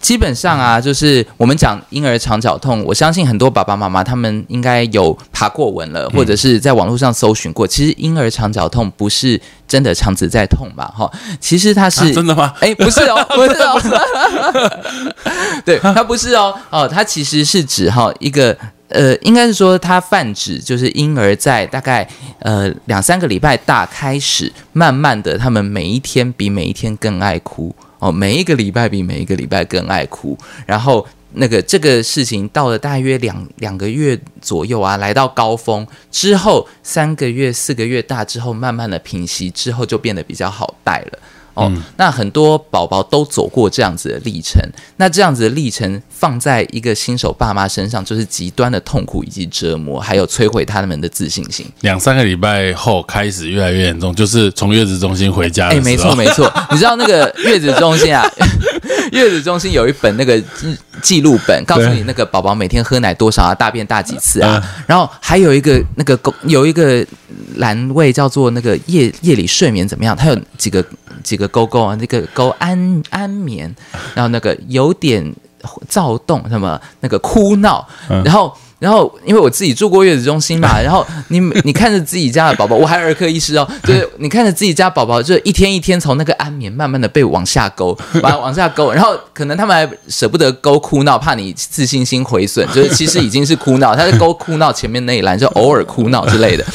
基本上啊，就是我们讲婴儿肠绞痛，我相信很多爸爸妈妈他们应该有爬过文了，或者是在网络上搜寻过。其实婴儿肠绞痛不是真的肠子在痛吧？哈，其实它是真的吗？哎，不是哦，不是哦，对，它不是哦，哦，它其实是指哈一个呃，应该是说它泛指就是婴儿在大概呃两三个礼拜大开始，慢慢的他们每一天比每一天更爱哭。哦，每一个礼拜比每一个礼拜更爱哭，然后那个这个事情到了大约两两个月左右啊，来到高峰之后，三个月、四个月大之后，慢慢的平息之后，就变得比较好带了。哦，那很多宝宝都走过这样子的历程，那这样子的历程放在一个新手爸妈身上，就是极端的痛苦以及折磨，还有摧毁他们的自信心。两三个礼拜后开始越来越严重，就是从月子中心回家。哎，没错没错，你知道那个月子中心啊，月子中心有一本那个记录本，告诉你那个宝宝每天喝奶多少啊，大便大几次啊，然后还有一个那个有一个栏位叫做那个夜夜里睡眠怎么样，它有几个。几个勾勾啊，那个勾安安眠，然后那个有点躁动，什么那个哭闹，然后然后因为我自己住过月子中心嘛，然后你你看着自己家的宝宝，我还儿科医师哦，就是你看着自己家宝宝，就一天一天从那个安眠慢慢的被往下勾，把它往下勾，然后可能他们还舍不得勾哭闹，怕你自信心毁损，就是其实已经是哭闹，他是勾哭闹前面那一栏，就偶尔哭闹之类的，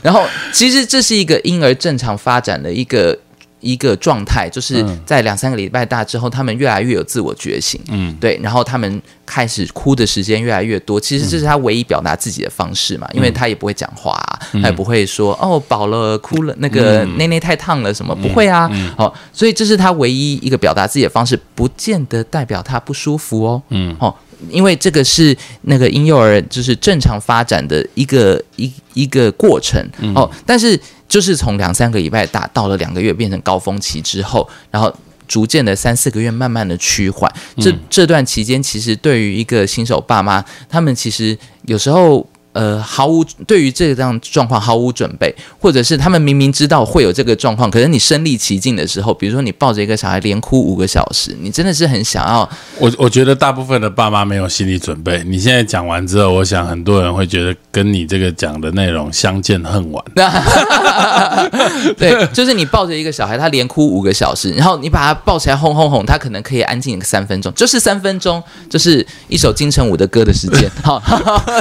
然后其实这是一个婴儿正常发展的一个。一个状态，就是在两三个礼拜大之后，他们越来越有自我觉醒，嗯，对，然后他们开始哭的时间越来越多。其实这是他唯一表达自己的方式嘛，因为他也不会讲话，他也不会说哦饱了哭了，那个内内太烫了什么？不会啊，哦，所以这是他唯一一个表达自己的方式，不见得代表他不舒服哦，嗯，哦，因为这个是那个婴幼儿就是正常发展的一个一一个过程哦，但是。就是从两三个礼拜大到了两个月变成高峰期之后，然后逐渐的三四个月慢慢的趋缓。这这段期间，其实对于一个新手爸妈，他们其实有时候。呃，毫无对于这样状况毫无准备，或者是他们明明知道会有这个状况，可是你身临其境的时候，比如说你抱着一个小孩连哭五个小时，你真的是很想要。我我觉得大部分的爸妈没有心理准备。你现在讲完之后，我想很多人会觉得跟你这个讲的内容相见恨晚。对，就是你抱着一个小孩，他连哭五个小时，然后你把他抱起来哄哄哄，他可能可以安静个三分钟，就是三分钟，就是一首金城武的歌的时间。好，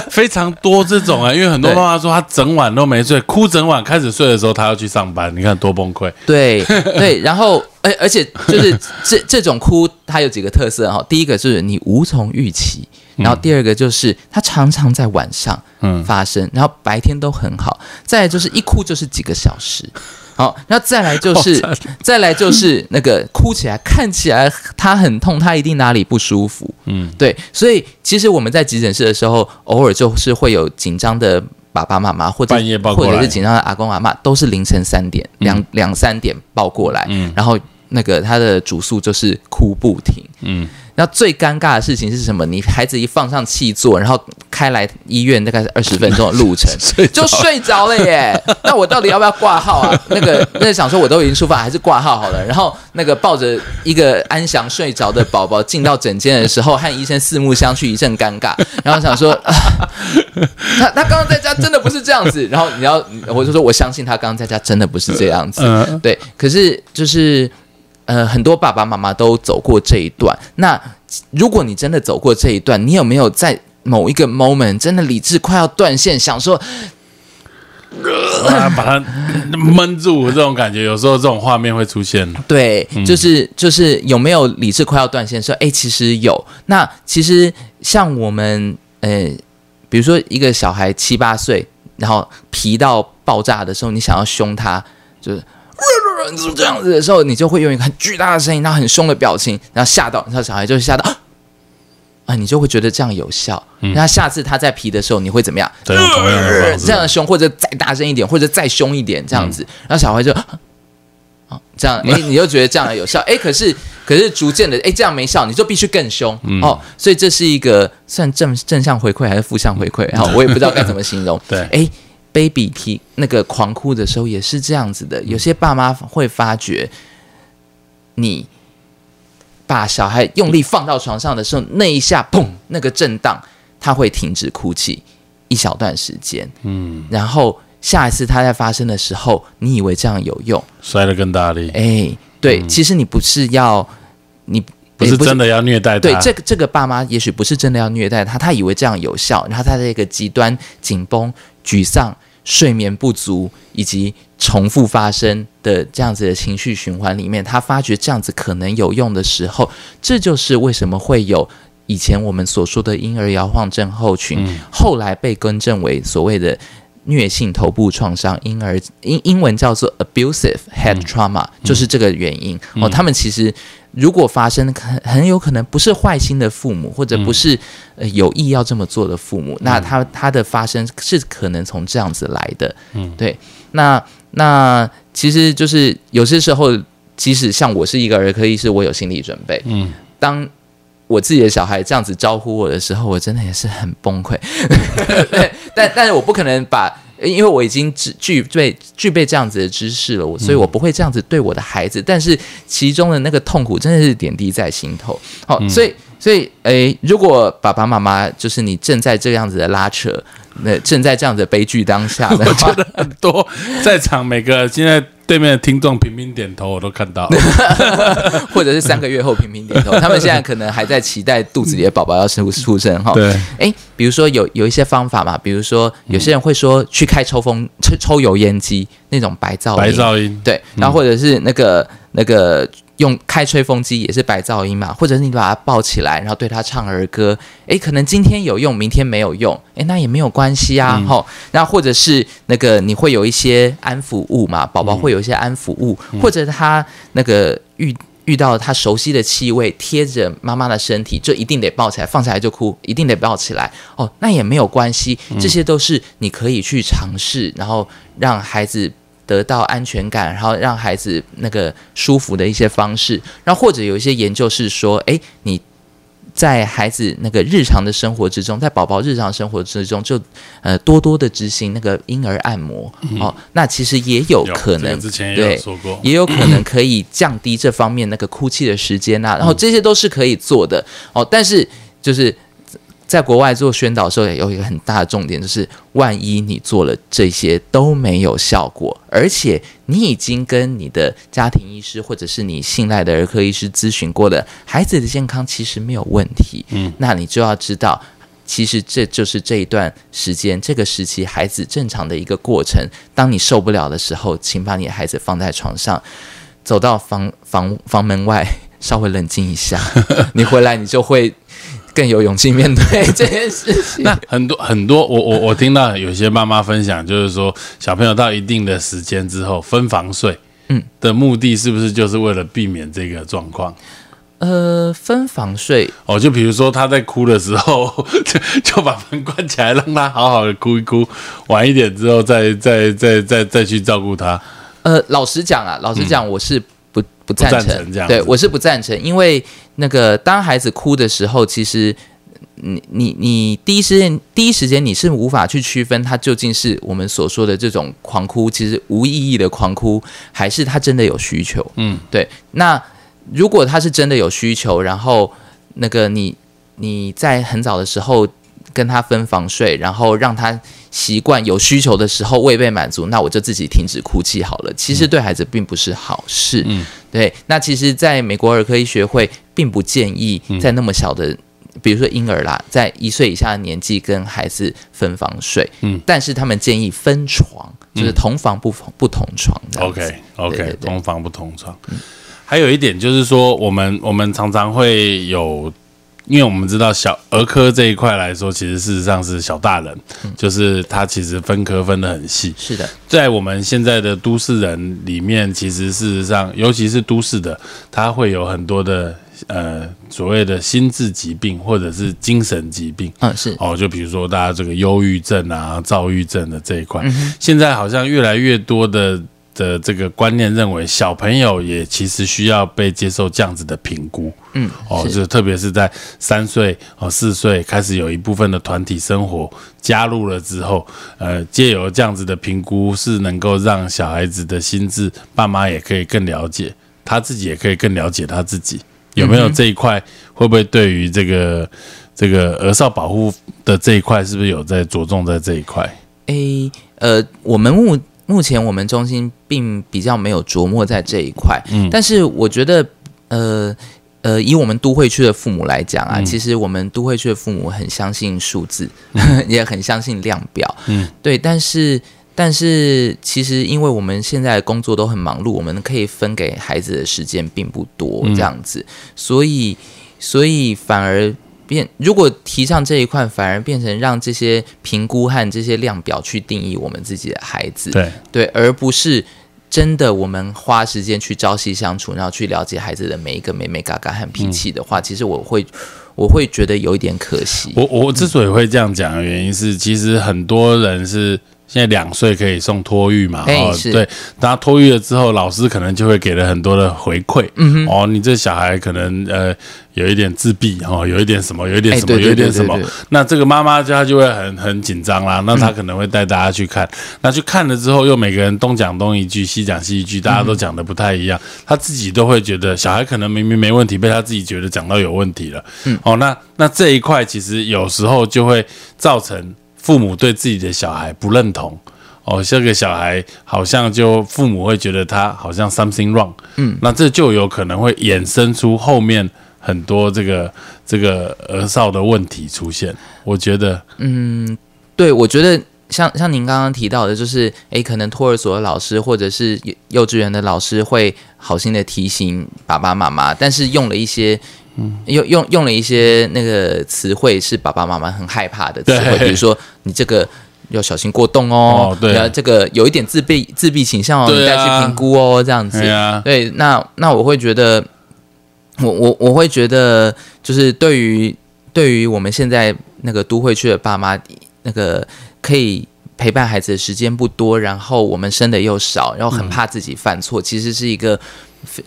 非常多这种啊，因为很多妈妈说她整晚都没睡，哭整晚，开始睡的时候她要去上班，你看多崩溃。对对，然后而而且就是这这种哭，它有几个特色哈。第一个是你无从预期，然后第二个就是它常常在晚上嗯发生，然后白天都很好。再来就是一哭就是几个小时。好，那再来就是，再来。就是那个哭起来，看起来他很痛，他一定哪里不舒服。嗯，对，所以其实我们在急诊室的时候，偶尔就是会有紧张的爸爸妈妈，或者或者是紧张的阿公阿妈，都是凌晨三点、两两三点抱过来，嗯。然后那个他的主诉就是哭不停。嗯，那最尴尬的事情是什么？你孩子一放上气座，然后开来医院大概是二十分钟的路程，就睡着了耶。那我到底要不要挂号啊？那个那个想说我都已经出发，还是挂号好了。然后那个抱着一个安详睡着的宝宝进到诊间的时候，和医生四目相觑，一阵尴尬。然后想说，啊、他他刚刚在家真的不是这样子。然后你要，我就说我相信他刚刚在家真的不是这样子。嗯对，可是就是呃，很多爸爸妈妈都走过这一段。那如果你真的走过这一段，你有没有在某一个 moment 真的理智快要断线，想说把它闷住，这种感觉，有时候这种画面会出现。对，就是就是有没有理智快要断线？说，哎，其实有。那其实像我们，呃，比如说一个小孩七八岁，然后皮到爆炸的时候，你想要凶他，就是。就是这样子的时候，你就会用一个很巨大的声音，然后很凶的表情，然后吓到，然后小孩就会吓到，啊，你就会觉得这样有效。那、下次他在皮的时候，你会怎么样？对用同样的方式这样凶，或者再大声一点，或者再凶一点，这样子，然后小孩就。啊，这样，哎，你就觉得这样有效，哎，可是，可是逐渐的，哎，这样没效，你就必须更凶、哦，所以这是一个算正正向回馈还是负向回馈？哈，我也不知道该怎么形容。对哎，baby 啼那个狂哭的时候也是这样子的，有些爸妈会发觉，你把小孩用力放到床上的时候，那一下砰，那个震荡，他会停止哭泣一小段时间，嗯，然后下一次他在发生的时候，你以为这样有用，摔得更大力，哎，对，其实你不是要你诶不是真的要虐待他。对，这个这个爸妈也许不是真的要虐待他，他以为这样有效，然后他在一个极端紧绷、沮丧、睡眠不足以及重复发生的这样子的情绪循环里面，他发觉这样子可能有用的时候，这就是为什么会有以前我们所说的婴儿摇晃症候群，后来被更正为所谓的。疟性头部创伤，婴儿英英文叫做 abusive head trauma，、就是这个原因、哦。他们其实如果发生，很很有可能不是坏心的父母，或者不是、呃有意要这么做的父母，那他他的发生是可能从这样子来的。嗯，对。那那其实就是有些时候，即使像我是一个儿科医师，我有心理准备。嗯，当我自己的小孩这样子招呼我的时候，我真的也是很崩溃。对，但但是我不可能把，因为我已经具具备具备这样子的知识了，我所以我不会这样子对我的孩子。但是其中的那个痛苦真的是点滴在心头。好、所以所以诶，如果爸爸妈妈就是你正在这样子的拉扯，那正在这样子的悲剧当下的话，很多在场每个现在对面的听众频频点头，我都看到。或者是三个月后频频点头，他们现在可能还在期待肚子里的宝宝要出出生哈。对，哎，比如说有有一些方法嘛，比如说有些人会说去开抽风抽抽油烟机那种白噪音，白噪音，对，然后或者是那个那个用开吹风机也是白噪音嘛，或者是你把它抱起来，然后对它唱儿歌，诶，可能今天有用，明天没有用，诶，那也没有关系啊，吼、然后或者是那个你会有一些安抚物嘛，宝宝会有一些安抚物，或者他那个遇。遇到他熟悉的气味，贴着妈妈的身体，就一定得抱起来，放下来就哭，一定得抱起来。哦，那也没有关系，这些都是你可以去尝试，然后让孩子得到安全感，然后让孩子那个舒服的一些方式。然后或者有一些研究是说，诶，你在孩子那个日常的生活之中，在宝宝日常生活之中，就呃多多的执行那个婴儿按摩、哦，那其实也有有可能这个之前也对有说过，也有可能可以降低这方面那个哭泣的时间啊，然后这些都是可以做的哦。但是就是在国外做宣导的时候，也有一个很大的重点，就是万一你做了这些都没有效果，而且你已经跟你的家庭医师或者是你信赖的儿科医师咨询过了，孩子的健康其实没有问题，嗯，那你就要知道，其实这就是这一段时间这个时期孩子正常的一个过程。当你受不了的时候，请把你的孩子放在床上，走到房房房门外，稍微冷静一下，你回来你就会。更有勇气面对 这件事情。那很多很多，我我我听到有些妈妈分享，就是说小朋友到一定的时间之后分房睡，嗯，的目的是不是就是为了避免这个状况？呃，分房睡哦，就比如说他在哭的时候，就 就把门关起来，让他好好的哭一哭，晚一点之后再再再再再去照顾他。呃，老实讲啊，老实讲，我是。不赞成这样，对我是不赞成，因为那个当孩子哭的时候，其实你你你第一时间第一时间你是无法去区分他究竟是我们所说的这种狂哭，其实无意义的狂哭，还是他真的有需求。嗯，对。那如果他是真的有需求，然后那个你你在很早的时候。跟他分房睡，然后让他习惯有需求的时候未被满足，那我就自己停止哭泣好了。其实对孩子并不是好事。嗯，对。那其实，在美国儿科医学会并不建议在那么小的，比如说婴儿啦，在一岁以下的年纪跟孩子分房睡。嗯，但是他们建议分床，就是同房不不同床。OK OK，同房不同床。还有一点就是说，我们我们常常会有。因为我们知道小儿科这一块来说，其实事实上是小大人，就是他其实分科分的很细。是的，在我们现在的都市人里面，其实事实上，尤其是都市的，他会有很多的呃所谓的心智疾病或者是精神疾病。嗯，是哦，就比如说大家这个忧郁症啊、躁郁症的这一块，现在好像越来越多的。的这个观念认为，小朋友也其实需要被接受这样子的评估，嗯，哦，就特别是在三岁哦四岁开始有一部分的团体生活加入了之后，呃，借由这样子的评估，是能够让小孩子的心智，爸妈也可以更了解他自己，也可以更了解他自己有没有这一块，会不会对于这个这个儿少保护的这一块，是不是有在着重在这一块？A 呃，我们目。目前我们中心并比较没有琢磨在这一块，嗯，但是我觉得，呃呃，以我们都会区的父母来讲啊，其实我们都会区的父母很相信数字，也很相信量表，嗯，对，但是但是其实因为我们现在工作都很忙碌，我们可以分给孩子的时间并不多，这样子，所以所以反而。变，如果提倡这一块，反而变成让这些评估和这些量表去定义我们自己的孩子，对对，而不是真的我们花时间去朝夕相处，然后去了解孩子的每一个美美嘎嘎和脾气的话，其实我会我会觉得有一点可惜。我我之所以会这样讲的原因是，其实很多人是。现在两岁可以送托育嘛？哦，对，当他托育了之后，老师可能就会给了很多的回馈。哦，你这小孩可能呃有一点自闭，哦，有一点什么，有一点什么，有一点什么。那这个妈妈就她就会很很紧张啦。那她可能会带大家去看。那去看了之后，又每个人东讲东一句，西讲西一句，大家都讲的不太一样。他自己都会觉得小孩可能明明没问题，被她自己觉得讲到有问题了。嗯，哦，那那这一块其实有时候就会造成。父母对自己的小孩不认同哦，这个小孩好像就父母会觉得他好像 something wrong，嗯，那这就有可能会衍生出后面很多这个这个儿少的问题出现。我觉得，嗯，对，我觉得像像您刚刚提到的，就是诶，可能托儿所的老师或者是幼稚园的老师会好心的提醒爸爸妈妈，但是用了一些。用用用了一些那个词汇是爸爸妈妈很害怕的词汇，比如说你这个要小心过动哦，对。啊，这个有一点自闭自闭倾向哦，你再去评估哦，这样子，对，那那我会觉得，我我我会觉得，就是对于对于我们现在那个都会区的爸妈，那个可以陪伴孩子的时间不多，然后我们生的又少，然后很怕自己犯错，其实是一个。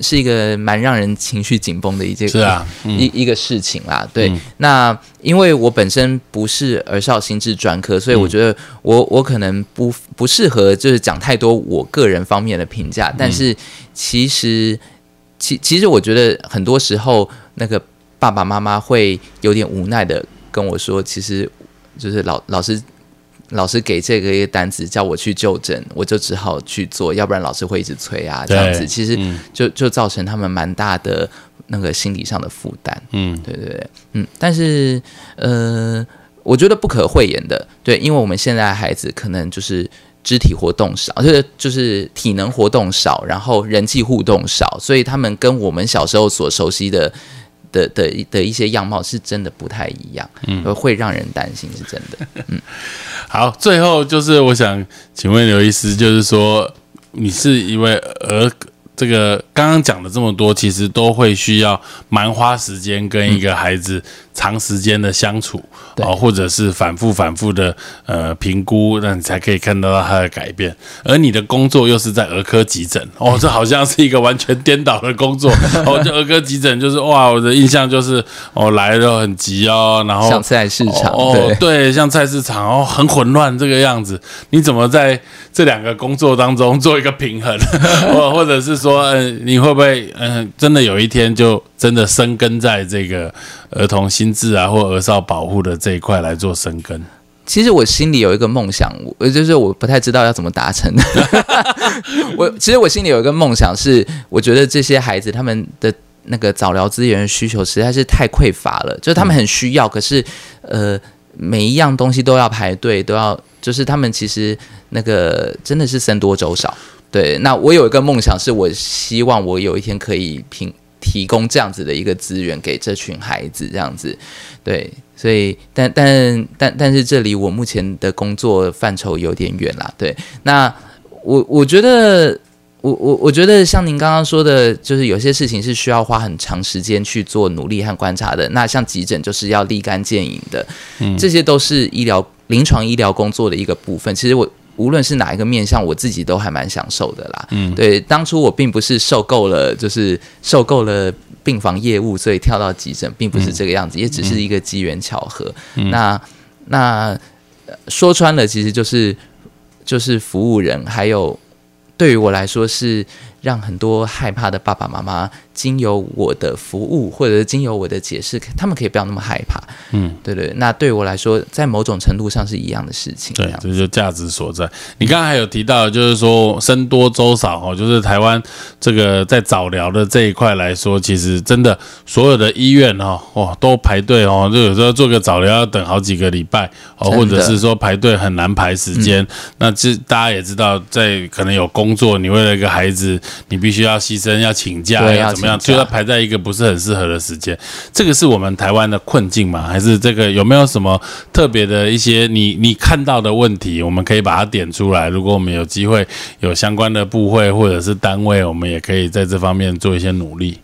是一个蛮让人情绪紧绷的一件是啊一一个事情啦。对，那因为我本身不是儿少心智专科，所以我觉得我我可能不不适合就是讲太多我个人方面的评价。但是其实其其实我觉得很多时候那个爸爸妈妈会有点无奈的跟我说，其实就是老老师老师给这个一个单子叫我去就诊，我就只好去做，要不然老师会一直催啊，这样子，其实就就造成他们蛮大的那个心理上的负担。嗯，对对对，嗯，但是呃，我觉得不可讳言的，对，因为我们现在孩子可能就是肢体活动少，就是就是体能活动少，然后人际互动少，所以他们跟我们小时候所熟悉的。的的的一些样貌是真的不太一样，嗯，会让人担心，是真的。嗯，好，最后就是我想请问刘医师，就是说你是一位儿。这个刚刚讲的这么多，其实都会需要蛮花时间跟一个孩子长时间的相处，哦，或者是反复反复的呃评估，那你才可以看到他的改变。而你的工作又是在儿科急诊，哦，这好像是一个完全颠倒的工作。哦，这儿科急诊就是哇，我的印象就是哦来了很急哦，然后像菜市场，哦对，像菜市场哦很混乱这个样子，你怎么在这两个工作当中做一个平衡，或 或者是说？说，嗯，你会不会，嗯，真的有一天就真的生根在这个儿童心智啊，或儿少保护的这一块来做生根？其实我心里有一个梦想，我就是我不太知道要怎么达成。我其实我心里有一个梦想是，我觉得这些孩子他们的那个早疗资源需求实在是太匮乏了，就是他们很需要，可是呃，每一样东西都要排队，都要，就是他们其实那个真的是僧多粥少。对，那我有一个梦想，是我希望我有一天可以平提供这样子的一个资源给这群孩子，这样子。对，所以，但但但但是这里我目前的工作范畴有点远啦。对，那我我觉得，我我我觉得像您刚刚说的，就是有些事情是需要花很长时间去做努力和观察的。那像急诊就是要立竿见影的，嗯，这些都是医疗临床医疗工作的一个部分。其实我。无论是哪一个面向，我自己都还蛮享受的啦。嗯，对，当初我并不是受够了，就是受够了病房业务，所以跳到急诊，并不是这个样子，也只是一个机缘巧合。那那说穿了，其实就是就是服务人，还有对于我来说是让很多害怕的爸爸妈妈。经由我的服务，或者是经由我的解释，他们可以不要那么害怕。嗯，对对。那对我来说，在某种程度上是一样的事情。对，这就价值所在。你刚刚还有提到，就是说僧多粥少哦，就是台湾这个在早疗的这一块来说，其实真的所有的医院哦，哦，都排队哦，就有时候做个早疗要等好几个礼拜哦，或者是说排队很难排时间。那这大家也知道，在可能有工作，你为了一个孩子，你必须要牺牲，要请假，要怎么样？就要排在一个不是很适合的时间，这个是我们台湾的困境吗？还是这个有没有什么特别的一些你你看到的问题？我们可以把它点出来。如果我们有机会有相关的部会或者是单位，我们也可以在这方面做一些努力。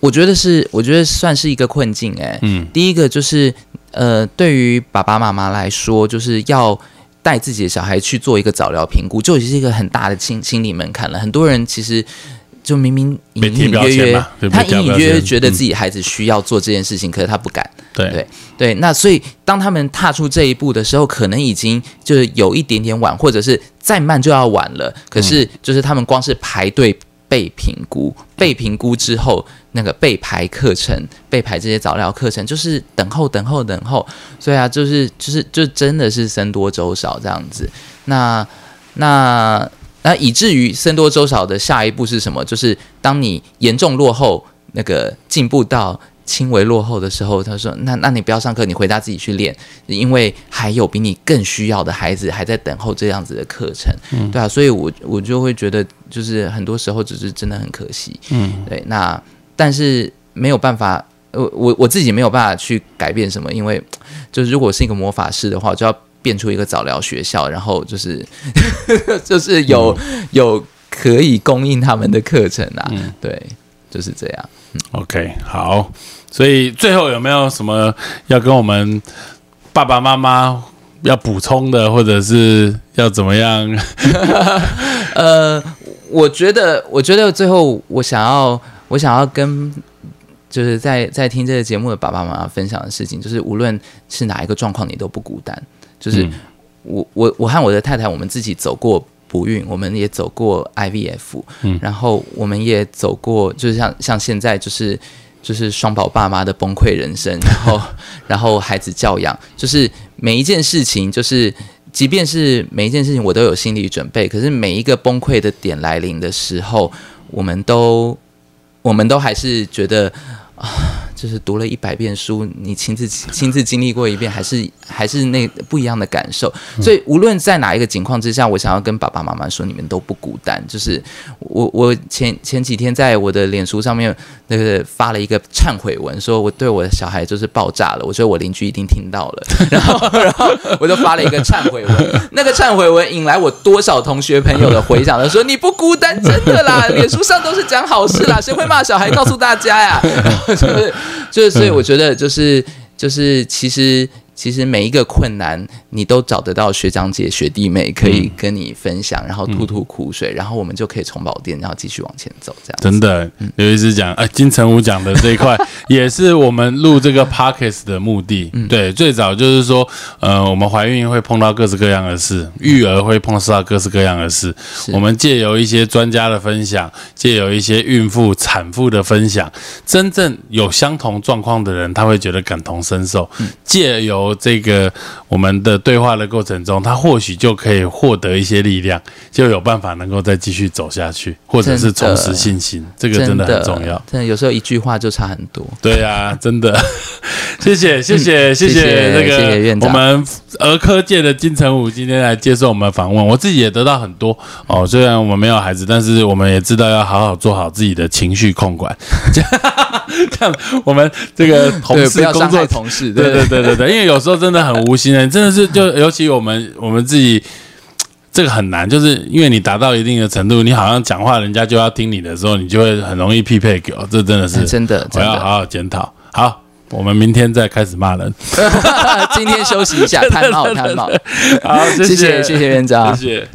我觉得是，我觉得算是一个困境。哎，嗯，第一个就是呃，对于爸爸妈妈来说，就是要带自己的小孩去做一个早疗评估，就已经是一个很大的心心理门槛了。很多人其实。就明明隐隐约约，他隐隐约约觉得自己孩子需要做这件事情，可是他不敢。对对对，那所以当他们踏出这一步的时候，可能已经就是有一点点晚，或者是再慢就要晚了。可是就是他们光是排队被评估，被评估之后，那个被排课程、被排这些早疗课程，就是等候、等候、等候。所以啊，就是就是就真的是僧多粥少这样子。那那。那以至于僧多粥少的下一步是什么？就是当你严重落后，那个进步到轻微落后的时候，他说：“那那你不要上课，你回家自己去练，因为还有比你更需要的孩子还在等候这样子的课程。”嗯，对啊，所以我我就会觉得，就是很多时候只是真的很可惜。嗯，对。那但是没有办法，我我我自己没有办法去改变什么，因为就是如果是一个魔法师的话，就要。变出一个早疗学校，然后就是 就是有有可以供应他们的课程啊，对，就是这样。OK，好，所以最后有没有什么要跟我们爸爸妈妈要补充的，或者是要怎么样？呃，我觉得，我觉得最后我想要，我想要跟就是在在听这个节目的爸爸妈妈分享的事情，就是无论是哪一个状况，你都不孤单。就是我我我和我的太太，我们自己走过不孕，我们也走过 IVF，嗯，然后我们也走过，就是像像现在就是就是双宝爸妈的崩溃人生，然后 然后孩子教养，就是每一件事情，就是即便是每一件事情我都有心理准备，可是每一个崩溃的点来临的时候，我们都我们都还是觉得啊。就是读了一百遍书，你亲自亲自经历过一遍，还是还是那不一样的感受。所以无论在哪一个情况之下，我想要跟爸爸妈妈说，你们都不孤单。就是我我前前几天在我的脸书上面那个发了一个忏悔文，说我对我的小孩就是爆炸了，我觉得我邻居一定听到了，然后然后我就发了一个忏悔文。那个忏悔文引来我多少同学朋友的回响，他说你不孤单，真的啦，脸书上都是讲好事啦，谁会骂小孩？告诉大家呀，然后就是。就是，所以我觉得，就是，就是，其实。其实每一个困难，你都找得到学长姐、学弟妹可以跟你分享，然后吐吐苦水，然后我们就可以重宝店，然后继续往前走。这样真的，刘医师讲，哎，金城武讲的这一块，也是我们录这个 pockets 的目的。对，最早就是说，呃，我们怀孕会碰到各式各样的事，育儿会碰到各式各样的事。我们借由一些专家的分享，借由一些孕妇、产妇的分享，真正有相同状况的人，他会觉得感同身受。借由这个我们的对话的过程中，他或许就可以获得一些力量，就有办法能够再继续走下去，或者是重拾信心。这个真的很重要。真的有时候一句话就差很多。对啊，真的。谢谢谢谢谢谢那个我们儿科界的金城武今天来接受我们访问，我自己也得到很多哦。虽然我们没有孩子，但是我们也知道要好好做好自己的情绪控管。这样我们这个同事工作同事，对对对对对，因为有时候真的很无心的，真的是就尤其我们我们自己这个很难，就是因为你达到一定的程度，你好像讲话人家就要听你的时候，你就会很容易匹配给我，这真的是真的，我要好好检讨。好，我们明天再开始骂人，今天休息一下，太冒太冒。好，谢谢谢谢院长，谢谢。